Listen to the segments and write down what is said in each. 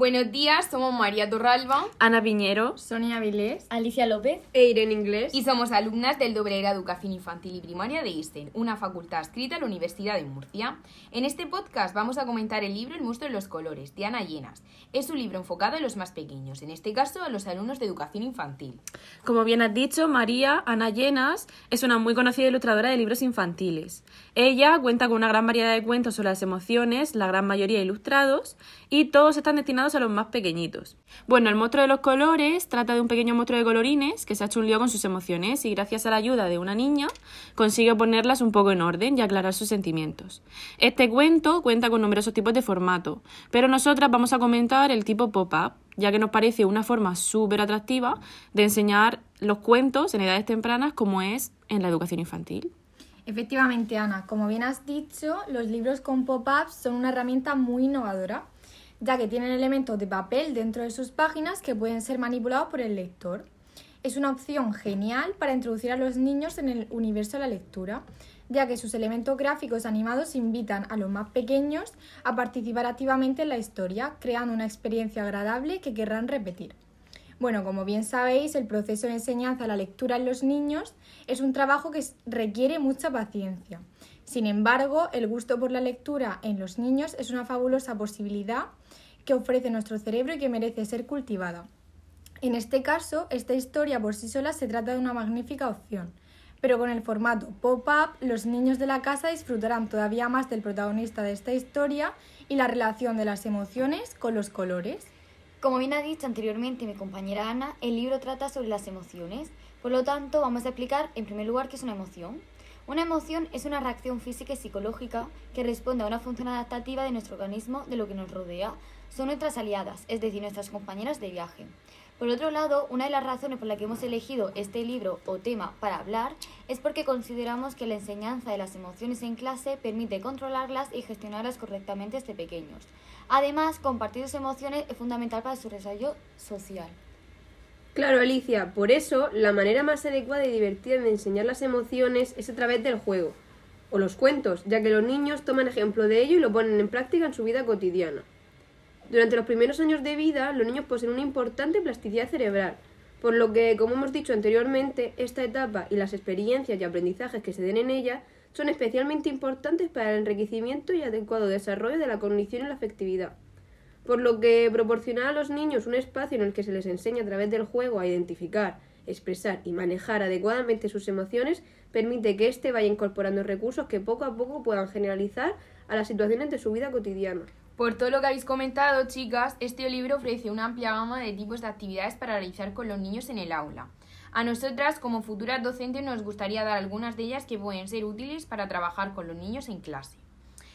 Buenos días, somos María Torralba Ana Piñero, Sonia Vilés, Alicia López e Irene Inglés. y somos alumnas del Doble Era Educación Infantil y Primaria de ISTEN, una facultad adscrita a la Universidad de Murcia. En este podcast vamos a comentar el libro El monstruo de los colores, de Ana Llenas. Es un libro enfocado a los más pequeños, en este caso a los alumnos de educación infantil. Como bien has dicho, María Ana Llenas es una muy conocida ilustradora de libros infantiles. Ella cuenta con una gran variedad de cuentos sobre las emociones, la gran mayoría ilustrados, y todos están destinados a los más pequeñitos. Bueno, el monstruo de los colores trata de un pequeño monstruo de colorines que se ha hecho un lío con sus emociones y gracias a la ayuda de una niña consigue ponerlas un poco en orden y aclarar sus sentimientos. Este cuento cuenta con numerosos tipos de formato, pero nosotras vamos a comentar el tipo pop-up, ya que nos parece una forma súper atractiva de enseñar los cuentos en edades tempranas como es en la educación infantil. Efectivamente, Ana, como bien has dicho, los libros con pop-ups son una herramienta muy innovadora ya que tienen elementos de papel dentro de sus páginas que pueden ser manipulados por el lector. Es una opción genial para introducir a los niños en el universo de la lectura, ya que sus elementos gráficos animados invitan a los más pequeños a participar activamente en la historia, creando una experiencia agradable que querrán repetir. Bueno, como bien sabéis, el proceso de enseñanza a la lectura en los niños es un trabajo que requiere mucha paciencia. Sin embargo, el gusto por la lectura en los niños es una fabulosa posibilidad que ofrece nuestro cerebro y que merece ser cultivada. En este caso, esta historia por sí sola se trata de una magnífica opción, pero con el formato pop-up los niños de la casa disfrutarán todavía más del protagonista de esta historia y la relación de las emociones con los colores. Como bien ha dicho anteriormente mi compañera Ana, el libro trata sobre las emociones, por lo tanto vamos a explicar en primer lugar qué es una emoción. Una emoción es una reacción física y psicológica que responde a una función adaptativa de nuestro organismo de lo que nos rodea, son nuestras aliadas, es decir, nuestras compañeras de viaje. Por otro lado, una de las razones por las que hemos elegido este libro o tema para hablar es porque consideramos que la enseñanza de las emociones en clase permite controlarlas y gestionarlas correctamente desde pequeños. Además, compartir sus emociones es fundamental para su desarrollo social. Claro, Alicia, por eso la manera más adecuada y divertida de enseñar las emociones es a través del juego o los cuentos, ya que los niños toman ejemplo de ello y lo ponen en práctica en su vida cotidiana. Durante los primeros años de vida, los niños poseen una importante plasticidad cerebral, por lo que, como hemos dicho anteriormente, esta etapa y las experiencias y aprendizajes que se den en ella son especialmente importantes para el enriquecimiento y adecuado desarrollo de la cognición y la afectividad. Por lo que proporcionar a los niños un espacio en el que se les enseña a través del juego a identificar, expresar y manejar adecuadamente sus emociones permite que éste vaya incorporando recursos que poco a poco puedan generalizar a las situaciones de su vida cotidiana. Por todo lo que habéis comentado, chicas, este libro ofrece una amplia gama de tipos de actividades para realizar con los niños en el aula. A nosotras, como futuras docentes, nos gustaría dar algunas de ellas que pueden ser útiles para trabajar con los niños en clase.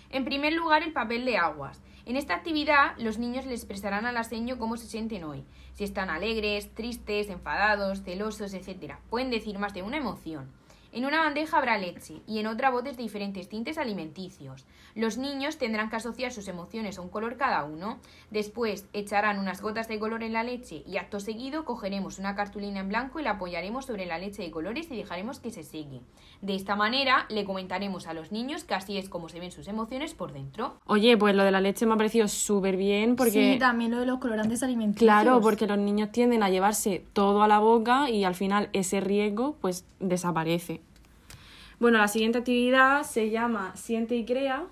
En primer lugar, el papel de aguas. En esta actividad, los niños les expresarán al aseño cómo se sienten hoy, si están alegres, tristes, enfadados, celosos, etc. Pueden decir más de una emoción. En una bandeja habrá leche y en otra botes de diferentes tintes alimenticios. Los niños tendrán que asociar sus emociones a un color cada uno. Después echarán unas gotas de color en la leche y acto seguido cogeremos una cartulina en blanco y la apoyaremos sobre la leche de colores y dejaremos que se seque. De esta manera le comentaremos a los niños que así es como se ven sus emociones por dentro. Oye, pues lo de la leche me ha parecido súper bien porque... Sí, también lo de los colorantes alimenticios. Claro, porque los niños tienden a llevarse todo a la boca y al final ese riesgo pues desaparece. Bueno, la siguiente actividad se llama Siente y Crea.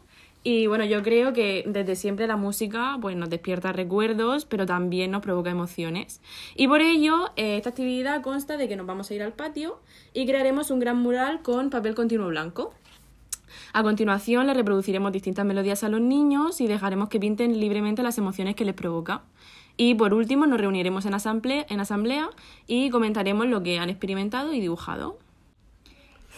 Y bueno, yo creo que desde siempre la música pues, nos despierta recuerdos, pero también nos provoca emociones. Y por ello, eh, esta actividad consta de que nos vamos a ir al patio y crearemos un gran mural con papel continuo blanco. A continuación, le reproduciremos distintas melodías a los niños y dejaremos que pinten libremente las emociones que les provoca. Y por último, nos reuniremos en asamblea, en asamblea y comentaremos lo que han experimentado y dibujado.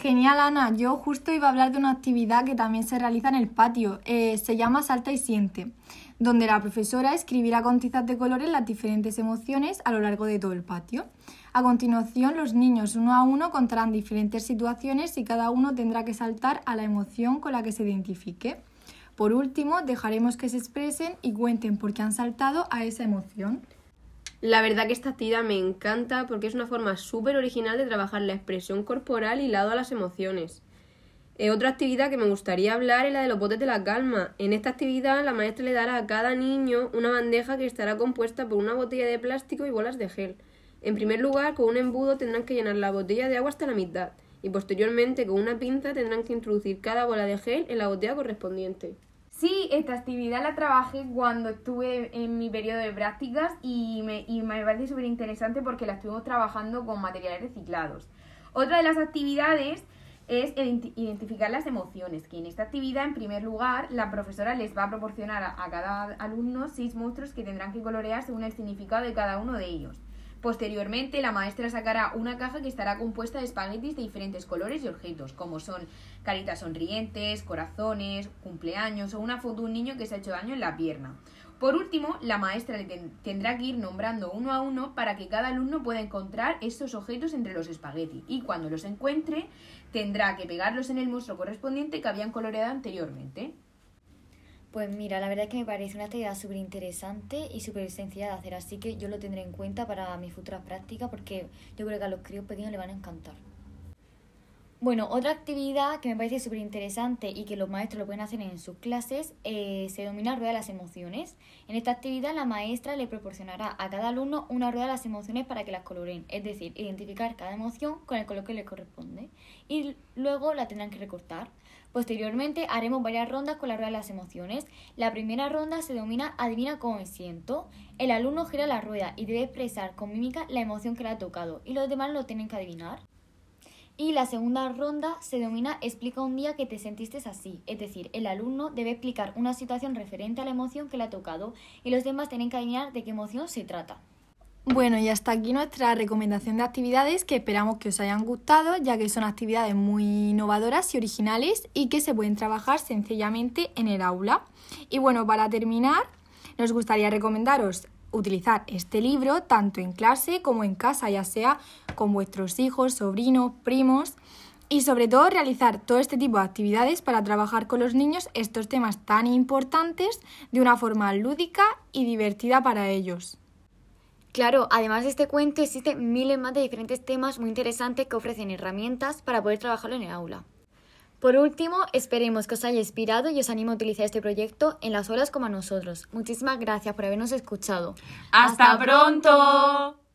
Genial, Ana. Yo justo iba a hablar de una actividad que también se realiza en el patio. Eh, se llama Salta y Siente, donde la profesora escribirá con tizas de colores las diferentes emociones a lo largo de todo el patio. A continuación, los niños uno a uno contarán diferentes situaciones y cada uno tendrá que saltar a la emoción con la que se identifique. Por último, dejaremos que se expresen y cuenten por qué han saltado a esa emoción. La verdad que esta actividad me encanta porque es una forma súper original de trabajar la expresión corporal y lado a las emociones. Eh, otra actividad que me gustaría hablar es la de los botes de la calma. En esta actividad la maestra le dará a cada niño una bandeja que estará compuesta por una botella de plástico y bolas de gel. En primer lugar, con un embudo tendrán que llenar la botella de agua hasta la mitad y posteriormente con una pinza tendrán que introducir cada bola de gel en la botella correspondiente. Sí, esta actividad la trabajé cuando estuve en mi periodo de prácticas y me, y me parece súper interesante porque la estuvimos trabajando con materiales reciclados. Otra de las actividades es identificar las emociones, que en esta actividad, en primer lugar, la profesora les va a proporcionar a, a cada alumno seis monstruos que tendrán que colorear según el significado de cada uno de ellos. Posteriormente, la maestra sacará una caja que estará compuesta de espaguetis de diferentes colores y objetos, como son caritas sonrientes, corazones, cumpleaños o una foto de un niño que se ha hecho daño en la pierna. Por último, la maestra tendrá que ir nombrando uno a uno para que cada alumno pueda encontrar estos objetos entre los espaguetis y cuando los encuentre tendrá que pegarlos en el monstruo correspondiente que habían coloreado anteriormente. Pues mira, la verdad es que me parece una actividad súper interesante y súper sencilla de hacer, así que yo lo tendré en cuenta para mis futuras prácticas porque yo creo que a los críos pequeños le van a encantar. Bueno, otra actividad que me parece súper interesante y que los maestros lo pueden hacer en sus clases eh, se denomina rueda de las emociones. En esta actividad la maestra le proporcionará a cada alumno una rueda de las emociones para que las coloren, es decir, identificar cada emoción con el color que le corresponde y luego la tendrán que recortar. Posteriormente haremos varias rondas con la rueda de las emociones. La primera ronda se denomina Adivina cómo me siento. El alumno gira la rueda y debe expresar con mímica la emoción que le ha tocado y los demás lo tienen que adivinar. Y la segunda ronda se denomina Explica un día que te sentiste así. Es decir, el alumno debe explicar una situación referente a la emoción que le ha tocado y los demás tienen que adivinar de qué emoción se trata. Bueno, y hasta aquí nuestra recomendación de actividades que esperamos que os hayan gustado, ya que son actividades muy innovadoras y originales y que se pueden trabajar sencillamente en el aula. Y bueno, para terminar, nos gustaría recomendaros utilizar este libro tanto en clase como en casa, ya sea con vuestros hijos, sobrinos, primos y sobre todo realizar todo este tipo de actividades para trabajar con los niños estos temas tan importantes de una forma lúdica y divertida para ellos. Claro, además de este cuento existen miles más de diferentes temas muy interesantes que ofrecen herramientas para poder trabajarlo en el aula. Por último, esperemos que os haya inspirado y os animo a utilizar este proyecto en las horas como a nosotros. Muchísimas gracias por habernos escuchado. ¡Hasta, pronto!